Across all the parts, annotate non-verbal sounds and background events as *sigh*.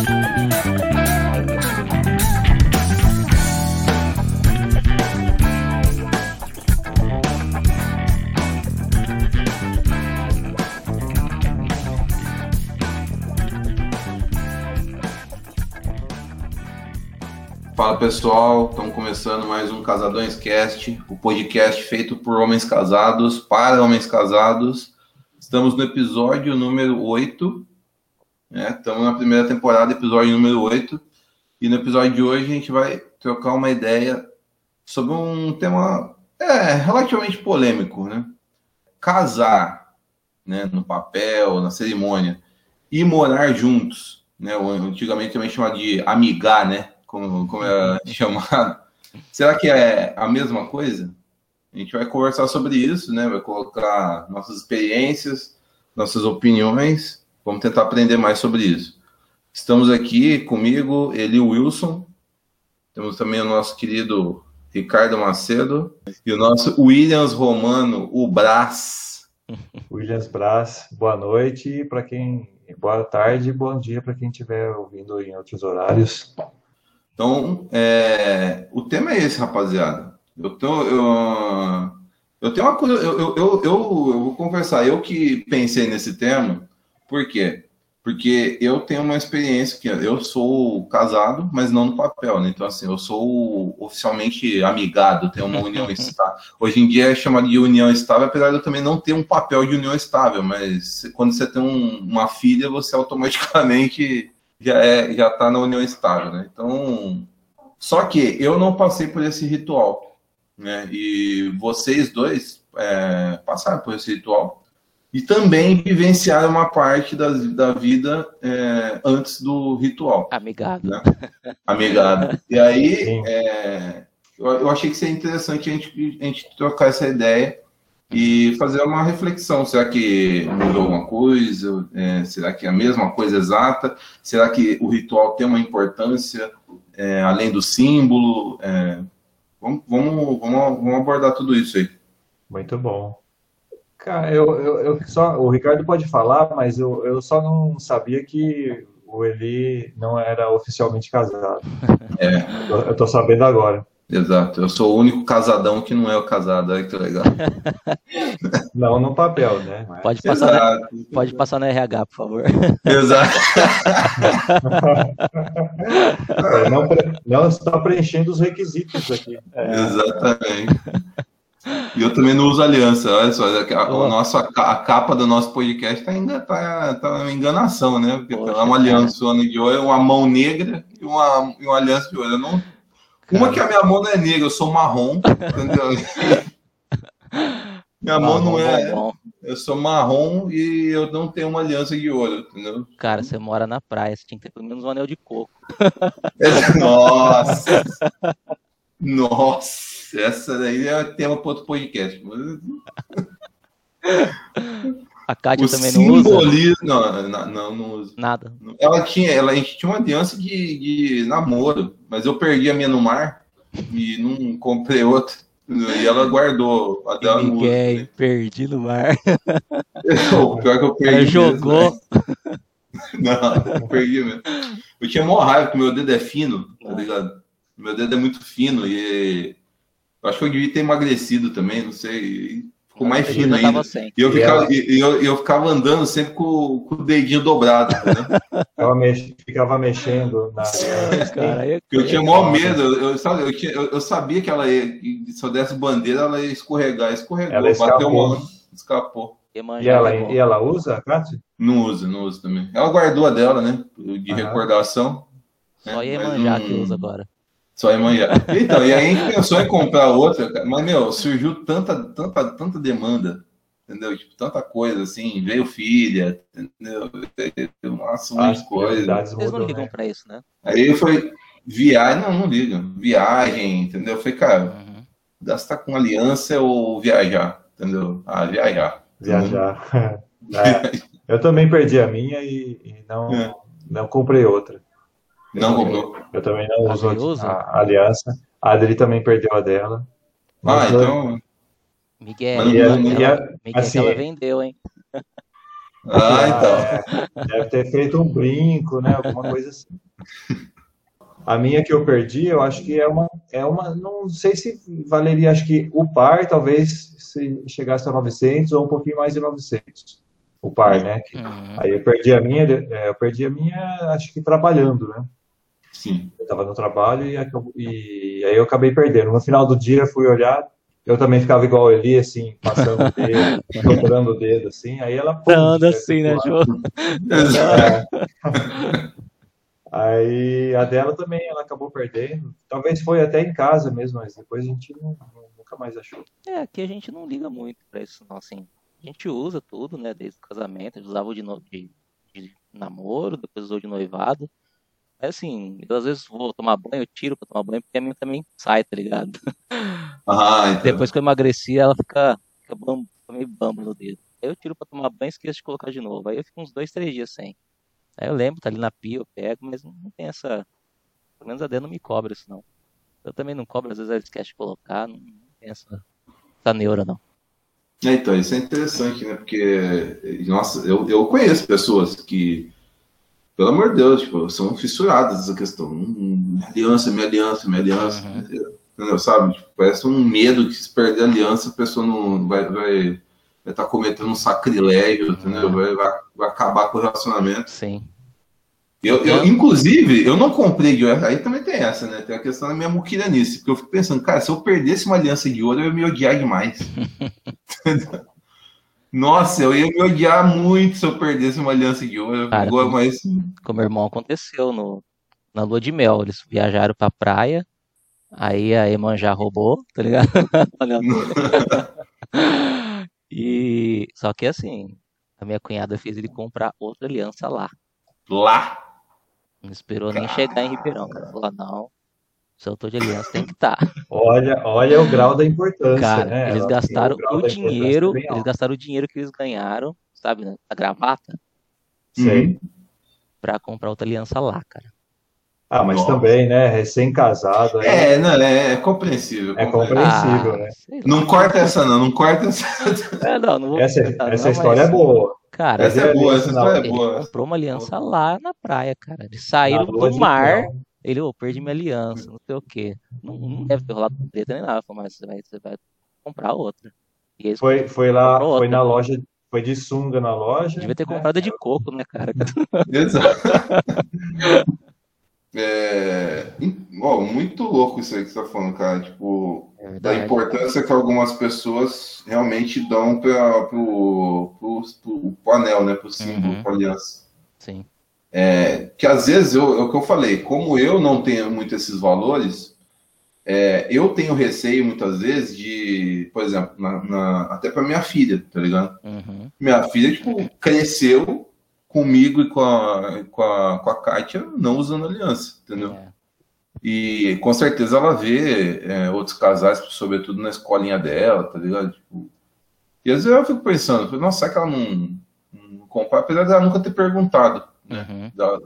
Fala pessoal, estamos começando mais um Casadões Cast, o podcast feito por homens casados para homens casados. Estamos no episódio número 8, né? estamos na primeira temporada, episódio número 8, e no episódio de hoje a gente vai trocar uma ideia sobre um tema é, relativamente polêmico, né? Casar, né, no papel, na cerimônia, e morar juntos, né? Antigamente também chamado de amigar, né? como, como é *laughs* chamado. Será que é a mesma coisa? A gente vai conversar sobre isso, né? Vai colocar nossas experiências, nossas opiniões. Vamos tentar aprender mais sobre isso. Estamos aqui comigo, ele Wilson. Temos também o nosso querido Ricardo Macedo e o nosso Williams Romano, o Brás. *laughs* Williams Brás, boa noite para quem, boa tarde, bom dia para quem estiver ouvindo em outros horários. Então, é, o tema é esse, rapaziada. Eu, tô, eu, eu tenho uma coisa, eu, eu, eu, eu, vou conversar, eu que pensei nesse tema, por quê? Porque eu tenho uma experiência que eu sou casado, mas não no papel, né? Então, assim, eu sou oficialmente amigado, tenho uma união *laughs* estável. Hoje em dia é chamado de união estável, apesar de eu também não ter um papel de união estável, mas quando você tem um, uma filha, você automaticamente *laughs* já é já está na união estável, né? Então, só que eu não passei por esse ritual, né? E vocês dois é, passaram por esse ritual e também vivenciaram uma parte da, da vida é, antes do ritual. Amigado. Né? Amigado. E aí, *laughs* é, eu, eu, achei que seria interessante a gente, a gente trocar essa ideia e fazer uma reflexão. Será que mudou alguma coisa? É, será que é a mesma coisa exata? Será que o ritual tem uma importância é, além do símbolo? É, vamos, vamos, vamos, vamos, abordar tudo isso aí. Muito bom. Cara, eu, eu, eu, só, o Ricardo pode falar, mas eu, eu só não sabia que o Eli não era oficialmente casado. *laughs* É. Eu, eu tô sabendo agora. Exato, eu sou o único casadão que não é o casado, aí que legal. *laughs* Não no papel, né? Pode passar, na, pode passar na RH, por favor. Exato. *laughs* não, não está preenchendo os requisitos aqui. É. Exatamente. E eu também não uso aliança, olha só, a, o nosso, a, capa do nosso podcast está ainda tá, tá enganação, né? Porque Poxa, tá uma aliança de olho, uma mão negra e uma, e uma aliança de olho. Não, uma que a minha mão não é negra, eu sou marrom, *laughs* minha marrom, mão não é. Eu sou marrom e eu não tenho uma aliança de ouro, entendeu? Cara, você mora na praia, você tinha que ter pelo menos um anel de coco. *laughs* Nossa! Nossa! Essa daí é tema para outro podcast. A Kátia o também não usa? Não, não, não, não usa. Nada. Ela tinha, ela, a gente tinha uma aliança de, de namoro, mas eu perdi a minha no mar e não comprei outra. E ela guardou a dela Ninguém, perdi no mar. *laughs* o pior que eu perdi. Ela jogou. Mesmo, *laughs* não, não perdi mesmo. Eu tinha mó raiva, que meu dedo é fino, tá ligado? Meu dedo é muito fino e eu acho que eu devia ter emagrecido também, não sei ficou mais fino ainda. E eu ficava, e eu, eu ficava andando sempre com, com o dedinho dobrado. Né? *laughs* mex, ficava mexendo na. Cara, eu, eu tinha maior medo. Eu, sabe, eu, tinha, eu, sabia que ela ia, se eu desse bandeira, ela ia escorregar. Escorregou, ela bateu uma, escapou. E ela, e ela usa, Cátia? Não usa, não usa também. Ela guardou a dela, né? De recordação. Só né? Iemanjá que usa agora. Só Iemanjá. Então, e aí a gente pensou em comprar outra, mas, meu, surgiu tanta, tanta, tanta demanda, entendeu? Tipo, tanta coisa, assim, veio filha, entendeu? Uma suma de coisas. Vocês não ligam né? pra isso, né? Aí foi viagem, não, não ligam. Viagem, entendeu? Foi, cara, uhum. gastar com aliança ou viajar, entendeu? Ah, viajar. Viajar. *laughs* é. Eu também perdi a minha e, e não, é. não comprei outra. Não comprou. Eu também não uso a, a, aliança. A Adri também perdeu a dela. Ah, então. Miguel, Miguel, ela, Miguel assim, ela vendeu, hein? Ah, então. Deve ter feito um brinco, né? Alguma coisa assim. A minha que eu perdi, eu acho que é uma, é uma, não sei se valeria, acho que o par talvez se chegasse a 900 ou um pouquinho mais de 900. O par, né? Que, Uhum. Aí eu perdi a minha, é, eu perdi a minha, acho que trabalhando, né? Sim. Eu estava no trabalho e, e aí eu acabei perdendo. No final do dia fui olhar, eu também ficava igual a Eli, assim, passando o *laughs* dedo, dobrando o dedo, assim. Aí ela pum, Anda deve assim, né. João? É. *laughs* Aí a dela também, ela acabou perdendo. Talvez foi até em casa mesmo, mas depois a gente não- não- nunca mais achou. É, aqui a gente não liga muito pra isso, não, assim. A gente usa tudo, né, desde o casamento, a gente usava de, no- de, de namoro, depois usou de noivado. Mas assim, eu às vezes vou tomar banho, eu tiro pra tomar banho, porque a minha também sai, tá ligado? *laughs* Ah, então. Depois que eu emagreci, ela fica, fica, bam, fica meio bamba no dedo. Aí eu tiro pra tomar banho e esqueço de colocar de novo. Aí eu fico uns dois, três dias sem. Aí eu lembro, tá ali na pia, eu pego, mas não tem essa. Pelo menos a Dê não me cobra isso, não. Eu também não cobro, às vezes ela esquece de colocar, não não tem essa, essa neura, não. É, então, isso é interessante, né? Porque, nossa, eu, eu conheço pessoas que, pelo amor de Deus, tipo, são fissuradas nessa questão. Minha aliança, minha aliança, minha aliança. Uhum. Entendeu? Sabe? Tipo, parece um medo que se perder a aliança, a pessoa não vai estar vai, vai tá cometendo um sacrilégio, entendeu? Uhum. Vai, vai, vai acabar com o relacionamento. Sim. Eu, eu, inclusive, eu não comprei de ouro. Aí também tem essa, né? Tem a questão da minha muquiranice. Porque eu fico pensando, cara, se eu perdesse uma aliança de ouro, eu ia me odiar demais. *laughs* Nossa, eu ia me odiar muito se eu perdesse uma aliança de ouro. Cara, Agora, mas Com meu irmão aconteceu no, na lua de mel. Eles viajaram pra praia, aí a Emanjá roubou, tá ligado? *laughs* Olha *laughs* E só que assim, a minha cunhada fez ele comprar outra aliança lá. lá. Não esperou nem chegar em Ribeirão, cara. Falou, não, se eu tô de aliança tem que estar. *laughs* Olha, olha o grau da importância, Cara, né? eles gastaram o importância dinheiro, é eles gastaram o dinheiro que eles ganharam, sabe, né, a gravata, Sei. pra comprar outra aliança lá, cara. Ah, mas Nossa. também, né? Recém-casado, aí É, não, é, é compreensível. É compreensível. Ah, né? Não corta essa, não. Não corta essa. *laughs* É, não, não vou essa, comentar, essa não, história mas, é boa. Cara, Essa é boa, essa história é ele boa. comprou uma aliança lá na praia, cara. Eles saíram do mar. Ele, ô, perdi minha aliança, não sei o quê. Não, não deve ter rolado treta nem nada, mas você vai, você vai comprar outra. E Foi, foi lá, Comprou foi outra. na loja, foi de sunga na loja. devia ter comprado a de coco, né, cara? *laughs* Exato. É, ó, muito louco isso aí que você tá falando, cara. Tipo, É da importância que algumas pessoas realmente dão para pro, pro, pro, pro anel, né? Pro símbolo, Uhum. pra aliança. Sim. É, que às vezes, eu, é o que eu falei, como eu não tenho muito esses valores, é, eu tenho receio muitas vezes de, por exemplo, na, na- até para minha filha, tá ligado? Uhum. Minha filha, tipo, cresceu comigo e com a, com a, com a Kátia não usando aliança, entendeu? É. E com certeza ela vê é, outros casais, sobretudo na escolinha dela, tá ligado? Tipo, e às vezes eu fico pensando, nossa, será que ela não, não compra? Apesar dela nunca ter perguntado, né? Uhum. Da-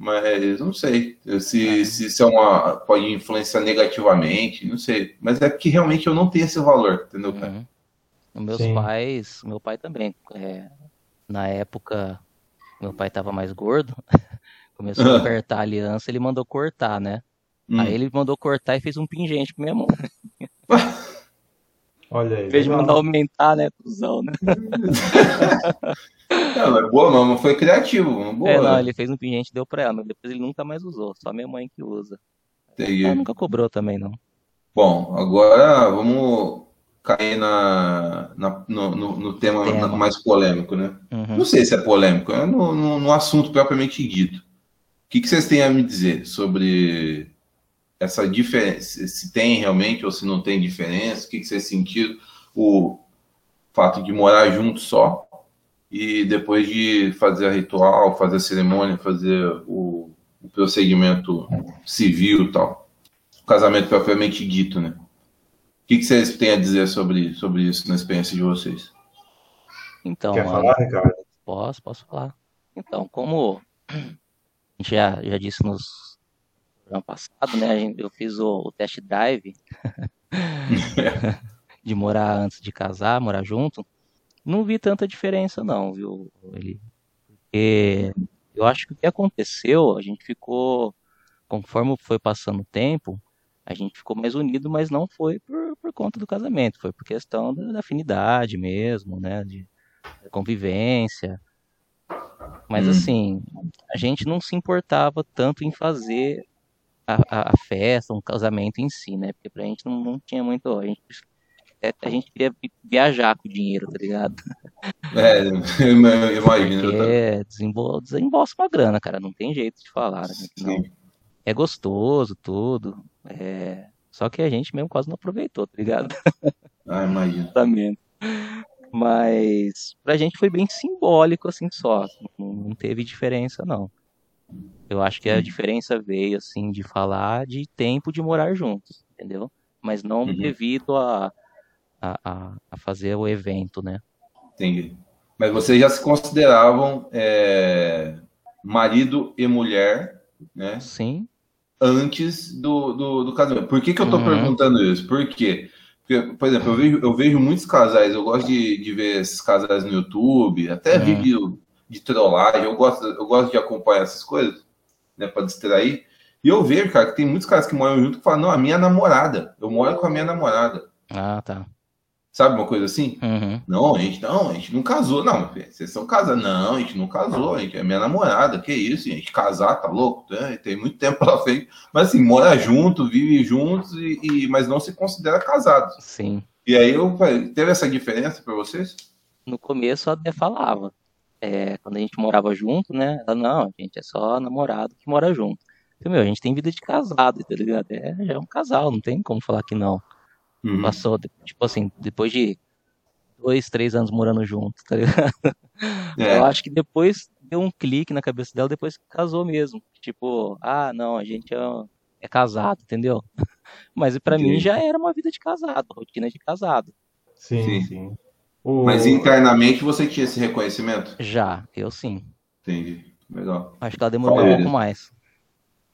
mas não sei se, É. se, se é uma, pode influenciar negativamente, não sei. Mas é que realmente eu não tenho esse valor, entendeu, cara? Uhum. Meus Sim. pais, meu pai também, é, na época, meu pai tava mais gordo, *laughs* começou a *laughs* apertar a aliança, ele mandou cortar, né? Hum. Aí ele mandou cortar e fez um pingente com minha mão. *laughs* Olha aí. Em vez de mandar aumentar, né, cuzão, né? Não, é boa, mas foi criativo, uma boa. É, não, ele fez um pingente e deu pra ela, mas depois ele nunca mais usou, só minha mãe que usa. Entendi. Ela nunca cobrou também, não. Bom, agora vamos cair na, na- no, no- no tema, Tema. mais polêmico, né? Uhum. Não sei se é polêmico, é no, no- no assunto propriamente dito. O que, que vocês têm a me dizer sobre essa diferença? Se tem realmente ou se não tem diferença? O que, que vocês sentiram? O fato de morar junto só e depois de fazer a ritual, fazer a cerimônia, fazer o, o procedimento civil e tal. O casamento propriamente dito, né? O que, que vocês têm a dizer sobre, sobre isso na experiência de vocês? Então, Quer falar, Ricardo? posso, posso falar. Então, como a gente já, já disse nos ano passado, né? Eu fiz o, o test drive *laughs* *laughs* de morar antes de casar, morar junto. Não vi tanta diferença não, viu? Ele, porque eu acho que o que aconteceu, a gente ficou, conforme foi passando o tempo, a gente ficou mais unido, mas não foi por, por conta do casamento, foi por questão da, da afinidade mesmo, né? De, de convivência. Mas hum. assim, a gente não se importava tanto em fazer a, a, a, festa, um casamento em si, né? Porque pra gente não, não tinha muito. A gente, a gente queria viajar com o dinheiro, tá ligado? É, eu imagino. Porque desembol, desembolsa uma grana, cara, não tem jeito de falar. Né? Não, é gostoso, tudo. É... Só que a gente mesmo quase não aproveitou, tá ligado? Ah, imagino. *laughs* Mas pra gente foi bem simbólico, assim, só. Não teve diferença, não. Eu acho que a diferença veio, assim, de falar de tempo de morar juntos, entendeu? Mas não uhum. devido a, a, a, fazer o evento, né? Entendi. Mas vocês já se consideravam é, marido e mulher, né? Sim. Antes do, do, do casamento. Por que, que eu tô uhum. perguntando isso? Porque, porque, por exemplo, eu vejo, eu vejo muitos casais, eu gosto de, de ver esses casais no YouTube, até uhum. vídeo de trollagem, eu gosto, eu gosto de acompanhar essas coisas, né, para distrair. E eu vejo, cara, que tem muitos caras que moram junto que falam, não, a minha namorada, eu moro com a minha namorada. Ah, tá. Sabe uma coisa assim? Uhum. Não, a gente não, a gente não casou, não, vocês são casados. Não, a gente não casou, a gente é minha namorada, que isso, a gente casar, tá louco? Tem, tem muito *laughs* tempo pela frente. Mas assim, mora junto, vive juntos, e, e, mas não se considera casado. Sim. E aí eu teve essa diferença para vocês? No começo até falava é, quando a gente morava junto, né? Ela, não, a gente é só namorado que mora junto. Eu, meu, a gente tem vida de casado, tá ligado? É, já é um casal, não tem como falar que não. Uhum. Passou, tipo assim, depois de dois, três anos morando junto, tá ligado? É. Eu acho que depois deu um clique na cabeça dela, depois que casou mesmo. Tipo, ah, não, a gente é, é casado, entendeu? *laughs* Mas para mim já era uma vida de casado, rotina de casado. Sim, sim. sim. O... Mas internamente você tinha esse reconhecimento? Já, eu sim. Entendi. Legal. Acho que ela demorou um pouco mais.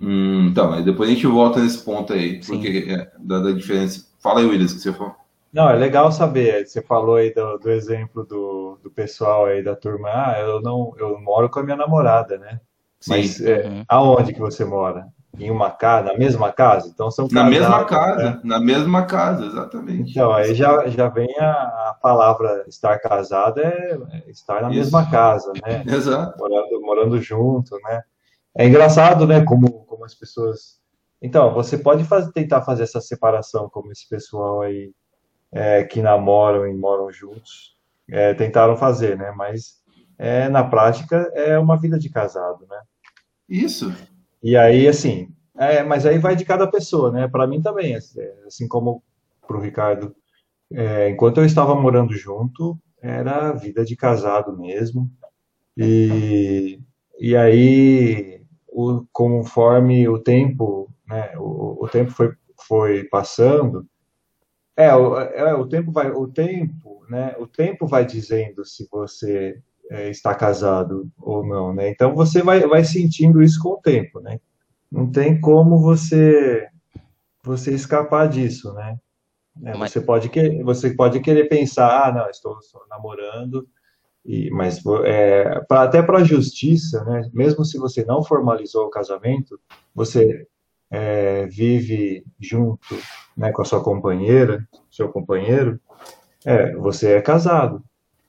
Hum, então, mas depois a gente volta nesse ponto aí, sim. porque é, da, da, diferença. Fala aí, Willis, que você falou. Não, é legal saber. Você falou aí do, do exemplo do, do pessoal aí da turma. Ah, eu não, eu moro com a minha namorada, né? Sim. Mas é, uhum. aonde que você mora? em uma casa, na mesma casa? Então são Na mesma casa, né? na mesma casa, exatamente. Então, aí já, já vem a, a palavra estar casado é, é estar na Isso. mesma casa, né? *laughs* Exato. Morando, morando junto, né? É engraçado, né, como, como as pessoas... Então, você pode fazer, tentar fazer essa separação, como esse pessoal aí é, que namoram e moram juntos é, tentaram fazer, né? Mas é, na prática é uma vida de casado, né? Isso. E aí, assim, é, mas aí vai de cada pessoa, né? Para mim também, assim como para o Ricardo, é, enquanto eu estava morando junto, era vida de casado mesmo. E, e aí, o, conforme o tempo, né, o, o tempo foi, foi passando, é o, é, o tempo vai, o tempo, né, o tempo vai dizendo se você é, está casado ou não, né? Então você vai, vai sentindo isso com o tempo, né? Não tem como você você escapar disso, né? É, você pode querer, você pode querer pensar, ah, não, estou namorando, e, mas é, pra, até para a justiça, né? Mesmo se você não formalizou o casamento, você é, vive junto, né, com a sua companheira, seu companheiro, é, você é casado.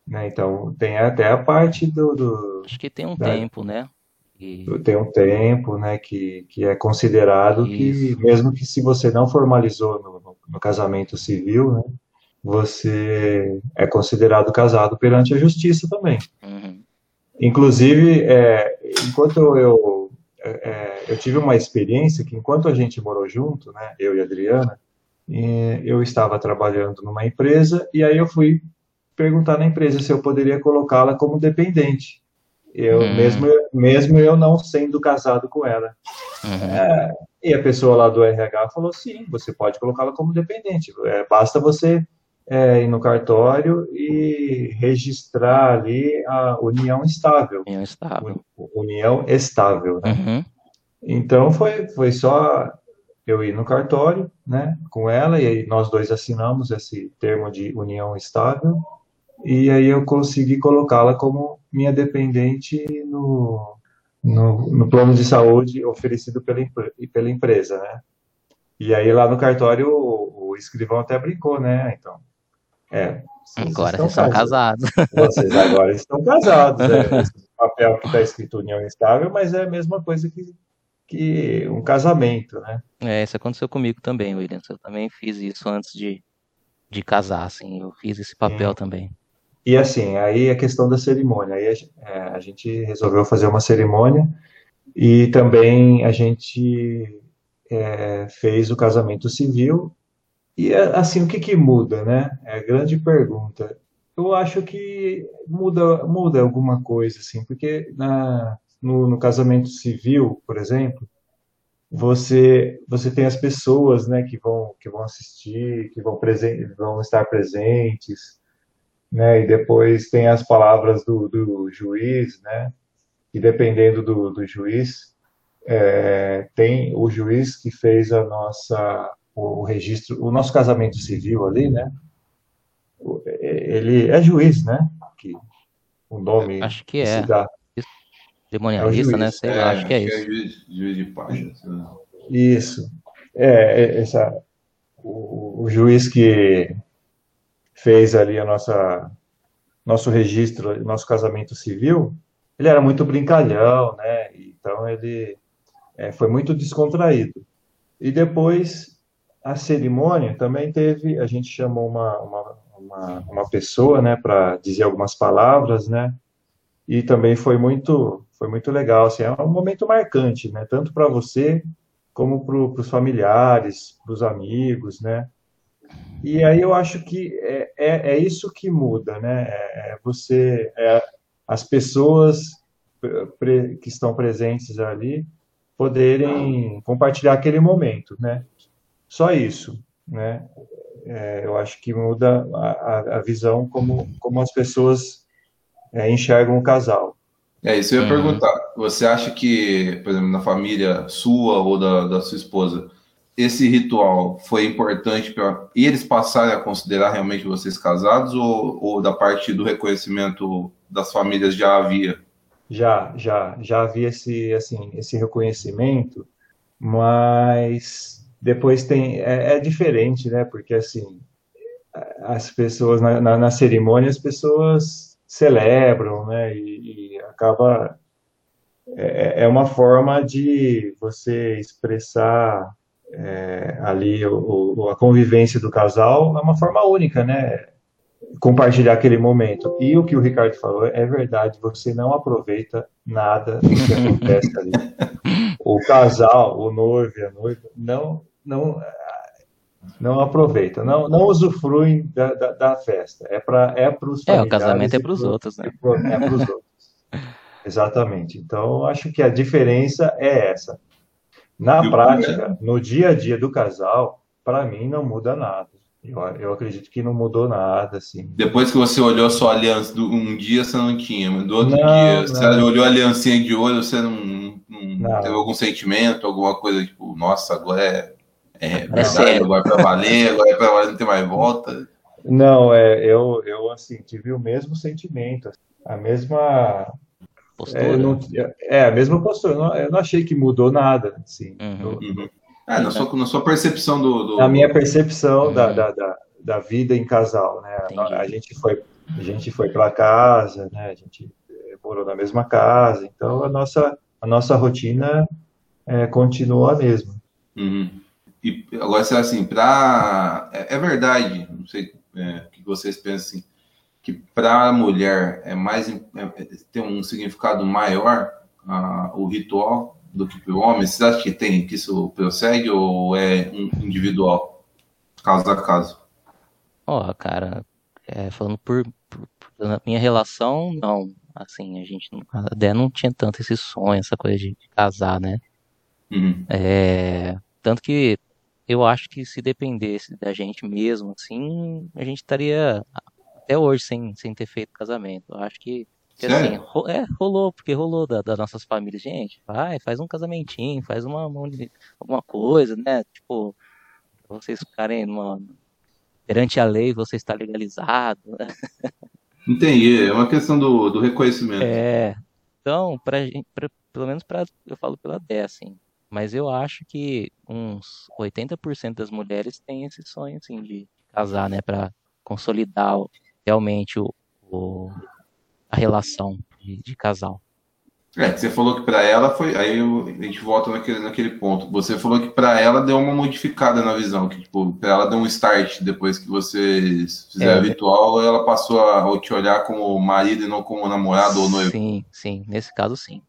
Né? Então, tem até a parte do. do Acho que tem um tempo, né? E... Tem um tempo, né, que, que é considerado Isso. que, mesmo que se você não formalizou no, no, no casamento civil, né, você é considerado casado perante a justiça também. Uhum. Inclusive, é, enquanto eu, é, é eu tive uma experiência que enquanto a gente morou junto, né, eu e a Adriana, eu estava trabalhando numa empresa e aí eu fui perguntar na empresa se eu poderia colocá-la como dependente. Eu hum. mesmo, mesmo eu não sendo casado com ela. Uhum. É, e a pessoa lá do RH falou: sim, você pode colocá-la como dependente. É, basta você é, ir no cartório e registrar ali a união estável. União estável. União estável. Né? Uhum. Então foi, foi só eu ir no cartório, né, com ela e aí nós dois assinamos esse termo de união estável e aí eu consegui colocá-la como minha dependente no, no, no, plano de saúde oferecido pela, pela empresa, né? E aí lá no cartório o, o escrivão até brincou, né? Então, é. Vocês agora vocês são casados. *laughs* Vocês agora estão casados. É, *laughs* esse papel que está escrito união estável, mas é a mesma coisa que, que um casamento, né? É, isso aconteceu comigo também, Williams. Eu também fiz isso antes de, de casar, assim. Eu fiz esse papel também. E assim, aí a questão da cerimônia. Aí a, é, a gente resolveu fazer uma cerimônia e também a gente é, fez o casamento civil. E assim, o que, que muda, né? É a grande pergunta. Eu acho que muda, muda alguma coisa, assim, porque na, no, no casamento civil, por exemplo, você você tem as pessoas, né, que vão que vão assistir, que vão, vão estar presentes, né? E depois tem as palavras do, do juiz, né? E dependendo do, do juiz, é, tem o juiz que fez a nossa o, registro, o nosso casamento civil ali, né? Ele é juiz, né? Que o nome acho que é. Demonialista, é né? Sei é, lá, acho que é, isso. É juiz, juiz de paz. Isso. É, é, essa, o, o, juiz que fez ali a nossa nosso registro, nosso casamento civil, ele era muito brincalhão, né? Então ele é, foi muito descontraído. E depois a cerimônia também teve, a gente chamou uma, uma, uma, uma pessoa, né, para dizer algumas palavras, né? E também foi muito foi muito legal, assim, é um momento marcante, né? Tanto para você como para os familiares, para os amigos, né? E aí eu acho que é, é, é isso que muda, né? É, é você, é, as pessoas que estão presentes ali poderem compartilhar aquele momento, né? Só isso, né? É, eu acho que muda a, a, visão como, como as pessoas é, enxergam o casal. É isso eu ia uhum. perguntar. Você acha que, por exemplo, na família sua ou da, da sua esposa, esse ritual foi importante para eles passarem a considerar realmente vocês casados ou, ou da parte do reconhecimento das famílias já havia? Já, já, já havia esse, assim, esse reconhecimento, mas depois tem, é, é diferente, né? Porque assim, as pessoas na, na, na, cerimônia as pessoas celebram, né? E, e acaba é, é uma forma de você expressar é, ali o, o, a convivência do casal é uma forma única, né? Compartilhar aquele momento. E o que o Ricardo falou é verdade, você não aproveita nada do que acontece ali. *laughs* O casal, o noivo a noiva, não, não, não aproveita, não, não usufruem da, da, da festa. É para é os É, o casamento é para os outros, né? É para os *laughs* outros. Exatamente. Então, acho que a diferença é essa. Na prática, no dia a dia do casal, para mim não muda nada. Eu, eu acredito que não mudou nada, assim. Depois que você olhou sua aliança, um dia você não tinha, mas do outro não, dia não. você olhou a aliancinha de olho, você não, não, não, teve algum sentimento, alguma coisa tipo, nossa, agora é, é, é verdade, agora é pra valer, agora é pra valer, não tem mais volta. Não, é, eu, eu assim, tive o mesmo sentimento, a mesma postura. É, não, é, a mesma postura. Eu não, eu não, achei que mudou nada, assim. Uhum. uhum. É, na sua, na sua percepção do, do... Na minha percepção uhum. da, da, da, da, vida em casal, né? A, a, gente foi, a gente foi para casa, né? A gente morou na mesma casa, então a nossa, a nossa rotina é, continua a mesma. Uhum. E agora, assim, para é, é, verdade, não sei é, o que vocês pensam, assim, que para a mulher é mais é, tem um significado maior uh, o ritual do que para o homem? Você acha que tem que isso prossegue ou é um individual, caso a caso? Ó, oh, cara, é, falando por, por, por, minha relação, não. Assim, a gente a Dé não tinha tanto esse sonho, essa coisa de, de casar, né? Uhum. É, tanto que eu acho que se dependesse da gente mesmo, assim, a gente estaria até hoje sem, sem ter feito casamento. Eu acho que, que assim, ro, é, rolou, porque rolou da, das nossas famílias. Gente, vai, faz um casamentinho, faz uma, uma alguma coisa, né? Tipo, vocês ficarem numa, perante a lei, você está legalizado. Né? Entendi, é uma questão do, do reconhecimento. É. Então, pra, pra, pelo menos para eu falo pela Dé, assim. Mas eu acho que uns 80% das mulheres têm esse sonho, assim, de casar, né? Pra consolidar realmente o, o a relação de, de casal. É, que você falou que para ela foi. Aí eu, a gente volta naquele, naquele ponto. Você falou que para ela deu uma modificada na visão, que tipo, para ela deu um start depois que você fizeram é, ritual, ela passou a te olhar como marido e não como namorado ou noivo. Sim, sim, nesse caso sim.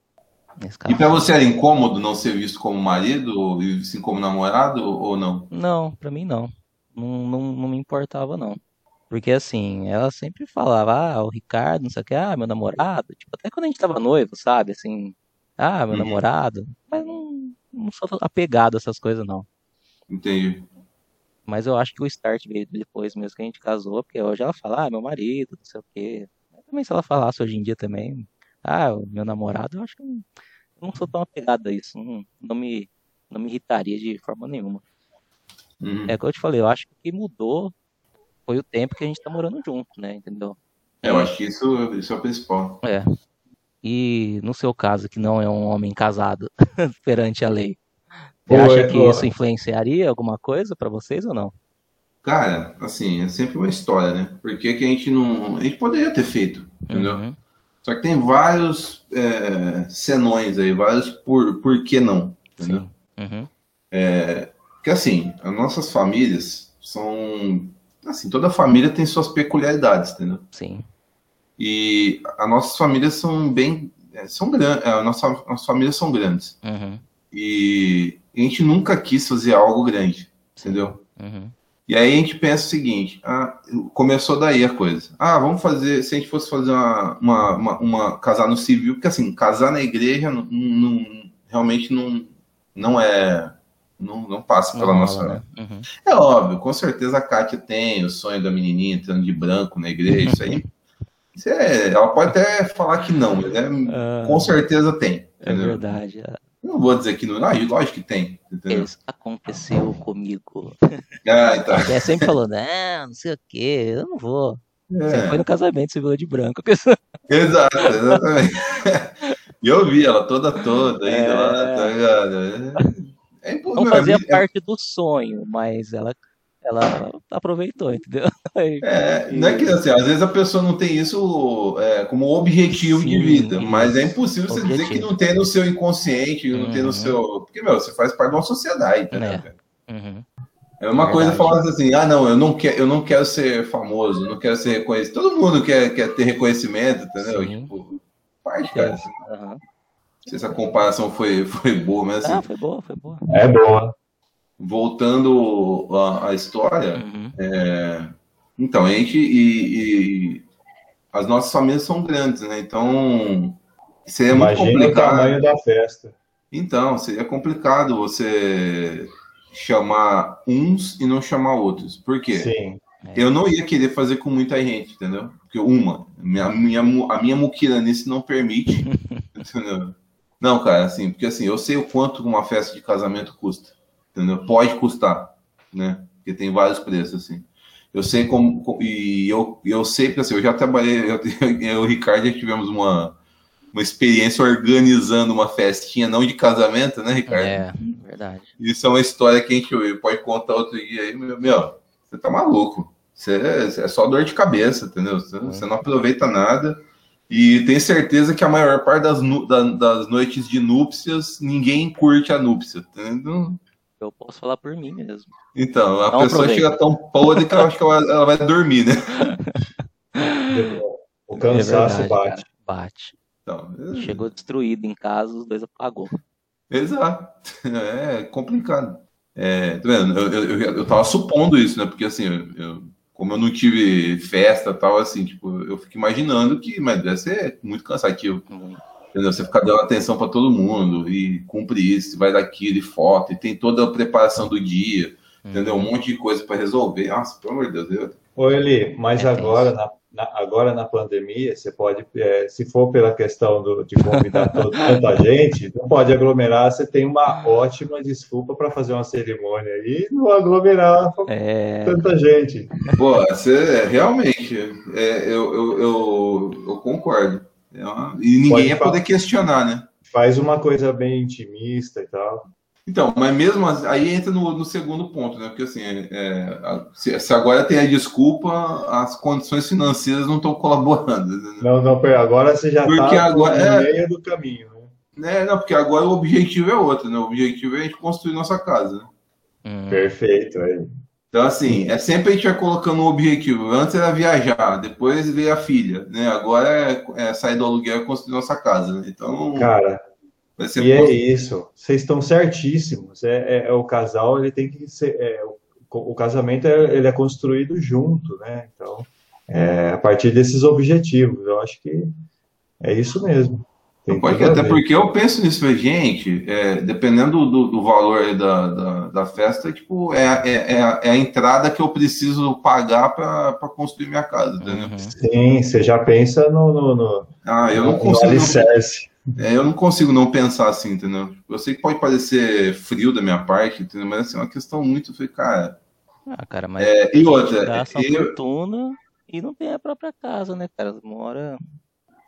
E para você era incômodo não ser visto como marido e sim como namorado ou não? Não, para mim não. não. Não, não. me importava, não. Porque assim, ela sempre falava, ah, o Ricardo, não sei o que, ah, meu namorado. Tipo, até quando a gente tava noivo, sabe? Assim, ah, meu uhum. namorado. Mas não, não sou apegado a essas coisas, não. Entendi. Mas eu acho que o start veio depois mesmo que a gente casou, porque hoje ela fala, ah, meu marido, não sei o quê. Mas também se ela falasse hoje em dia também, ah, o meu namorado, eu acho que não, não sou tão apegado a isso. Não, não, me, não me irritaria de forma nenhuma. Uhum. É o que eu te falei, eu acho que o que mudou foi o tempo que a gente tá morando junto, né? Entendeu? É, eu acho que isso, isso é o principal. É. E no seu caso, que não é um homem casado *laughs* perante a lei, você Pô, acha é, que isso influenciaria alguma coisa para vocês ou não? Cara, assim, é sempre uma história, né? Porque que a gente não. A gente poderia ter feito, entendeu? Uhum. Só que tem vários é, senões aí, vários por, por que não, entendeu? Uhum. É, porque assim, as nossas famílias são assim, toda família tem suas peculiaridades, entendeu? Sim. E as nossas famílias são bem. É, são grandes. É, nossa, nossas famílias são grandes. Uhum. E a gente nunca quis fazer algo grande, entendeu? Uhum. E aí a gente pensa o seguinte: ah, começou daí a coisa. Ah, vamos fazer. Se a gente fosse fazer uma, uma, uma, uma casar no civil, porque assim, casar na igreja não, não, realmente não, não é não, não passa pela não, nossa. Né? Uhum. É óbvio, com certeza a Kátia tem o sonho da menininha entrando de branco na igreja, isso aí. *laughs* Isso é, ela pode até falar que não, mas é, uh, com certeza tem. É entendeu? É verdade. Não vou dizer que não, ah, lógico que tem. Entendeu? Isso aconteceu comigo. *laughs* Ah, então. *laughs* É, sempre falou, não, não sei o que, eu não vou. É. Você foi no casamento, você viu de branco. Exato, exatamente. *laughs* E eu vi ela toda toda, ainda é... lá, tá ligado? É não fazia parte do sonho, mas ela, ela aproveitou, entendeu? *laughs* É, não é que assim, às vezes a pessoa não tem isso é, como objetivo Sim, de vida, mas é impossível objetivo. você dizer que não tem no seu inconsciente, uhum. não tem no uhum. seu. Porque, meu, você faz parte de uma sociedade, entendeu? É. Uhum. É uma coisa falar assim, ah, não, eu não quero, eu não quero ser famoso, não quero ser reconhecido. Todo mundo quer, quer ter reconhecimento, entendeu? Sim. Tipo, parte, cara. Assim. Uhum sei se a comparação foi, foi boa, mas assim. Ah, foi boa, foi boa. É boa. Voltando à, à história, uhum. é, então, a gente e, e, as nossas famílias são grandes, né? Então seria Imagina muito complicado. o tamanho da festa. Então, seria complicado você chamar uns e não chamar outros. Por quê? Sim. Eu não ia querer fazer com muita gente, entendeu? Porque uma, minha, minha, a minha muquiranice não permite, *laughs* entendeu? Não, cara, assim, porque assim, eu sei o quanto uma festa de casamento custa, entendeu? Pode custar, né? Porque tem vários preços, assim. Eu sei como, e eu, eu sei, porque assim, eu já trabalhei, eu, *laughs* eu e o Ricardo já tivemos uma, uma experiência organizando uma festinha, não de casamento, né, Ricardo? É, verdade. Isso é uma história que a gente pode contar outro dia aí, meu, meu você tá maluco. Você, é só dor de cabeça, entendeu? Você, você não aproveita nada. E tenho certeza que a maior parte das, da, das noites de núpcias, ninguém curte a núpcia. Entendeu? Eu posso falar por mim mesmo. Então, a Não pessoa aproveita. chega tão podre que eu acho que ela, ela vai dormir, né? *laughs* O cansaço é verdade, bate. Cara, bate. Então, é... Chegou destruído em casa, os dois apagou. Exato. É complicado. É, tá vendo? Eu, eu, eu, eu tava supondo isso, né? Porque assim, eu, como eu não tive festa tal, assim, tipo, eu fico imaginando que, mas deve ser muito cansativo. Entendeu? Você fica dando atenção para todo mundo e cumpre isso, vai daquilo e foto, e tem toda a preparação do dia, entendeu? Um monte de coisa para resolver. Nossa, pelo amor de Deus. Eu... Ô, Eli, mas é agora, na, na, agora na pandemia, você pode, é, se for pela questão do, de convidar todo, tanta gente, não pode aglomerar, você tem uma ótima desculpa para fazer uma cerimônia e não aglomerar é... tanta gente. Pô, você realmente, é, eu, eu, eu, eu, concordo. É uma, e ninguém pode ia poder questionar, né? Faz uma coisa bem intimista e tal. Então, mas mesmo assim, aí entra no, no, segundo ponto, né? Porque assim, é, é se, se, agora tem a desculpa, as condições financeiras não estão colaborando. Né? Não, não, agora você já está no é, meio do caminho. Né? Não, porque agora o objetivo é outro, né? O objetivo é a gente construir nossa casa. Né? Hum. Perfeito, aí. Então, assim, é sempre a gente vai colocando um objetivo. Antes era viajar, depois veio a filha, né? Agora é, é sair do aluguel e construir nossa casa, né? Então. Cara, e é isso, vocês estão certíssimos. É, é, é, o casal, ele tem que ser. É, o, o, casamento é, ele é construído junto, né? Então, é, a partir desses objetivos, eu acho que é isso mesmo. Pode, até porque eu penso nisso, gente, é, dependendo do, do valor da, da, da, festa, tipo, é, é, é, a, é a entrada que eu preciso pagar para construir minha casa, entendeu? Uhum. Sim, você já pensa no, no, no, ah, eu não consigo, alicerce. É, eu não consigo não pensar assim, entendeu? Eu sei que pode parecer frio da minha parte, entendeu? Mas assim, é uma questão muito, cara. Ah, cara, mas é, e outra, gasta eu... fortuna e não tem a própria casa, né, cara? Mora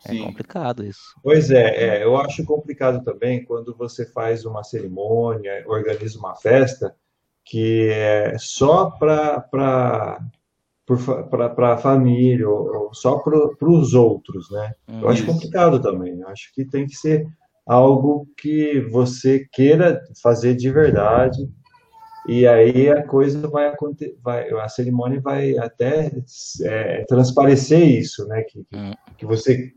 é Sim. complicado isso. Pois é, é, eu acho complicado também quando você faz uma cerimônia, organiza uma festa que é só para para a família, ou, ou só para os outros, né? Hum, eu acho isso. complicado também. Eu acho que tem que ser algo que você queira fazer de verdade, e aí a coisa vai acontecer, vai, a cerimônia vai até é, transparecer isso, né? Que, hum. que você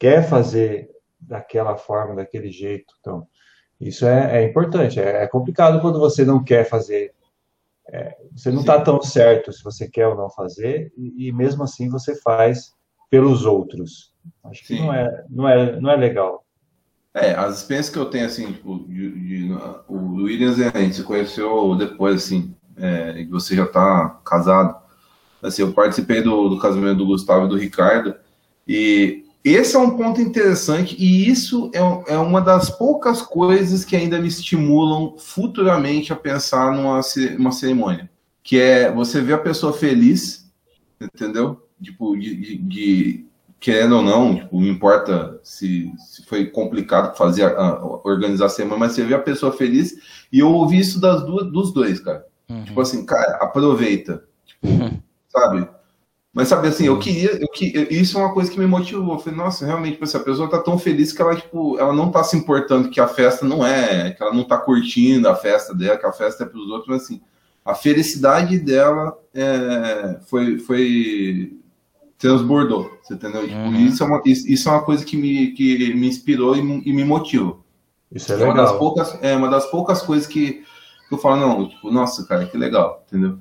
quer fazer daquela forma, daquele jeito. Então, isso é, é importante. É, é complicado quando você não quer fazer é, você não está tão certo se você quer ou não fazer, e, e, mesmo assim você faz pelos outros. Acho que não é, não, é, não é legal. É, as experiências que eu tenho, assim, tipo, de, de, o Williams, a gente se conheceu depois, assim, é, que você já está casado. Assim, eu participei do, do casamento do Gustavo e do Ricardo, e esse é um ponto interessante e isso é, é, uma das poucas coisas que ainda me estimulam futuramente a pensar numa uma cerimônia, que é você ver a pessoa feliz, entendeu? Tipo, de, de, de querendo ou não, tipo, não importa se, se foi complicado fazer a, a, organizar a semana, mas você vê a pessoa feliz e eu ouvi isso das duas, dos dois, cara. Uhum. Tipo assim, cara, aproveita, tipo, uhum. *laughs* sabe? Mas sabe assim, eu queria, eu que isso é uma coisa que me motivou. Eu falei, nossa, realmente, tipo, assim, a pessoa tá tão feliz que ela, tipo, ela não tá se importando que a festa não é, que ela não tá curtindo a festa dela, que a festa é para os outros, mas assim, a felicidade dela é, foi, foi transbordou, você entendeu? Tipo, uhum. isso, é uma, isso é uma coisa que me, que me inspirou e, e me motiva. Isso é, legal. Uma das poucas, é uma das poucas coisas que, que eu falo, não, tipo, nossa, cara, que legal, entendeu?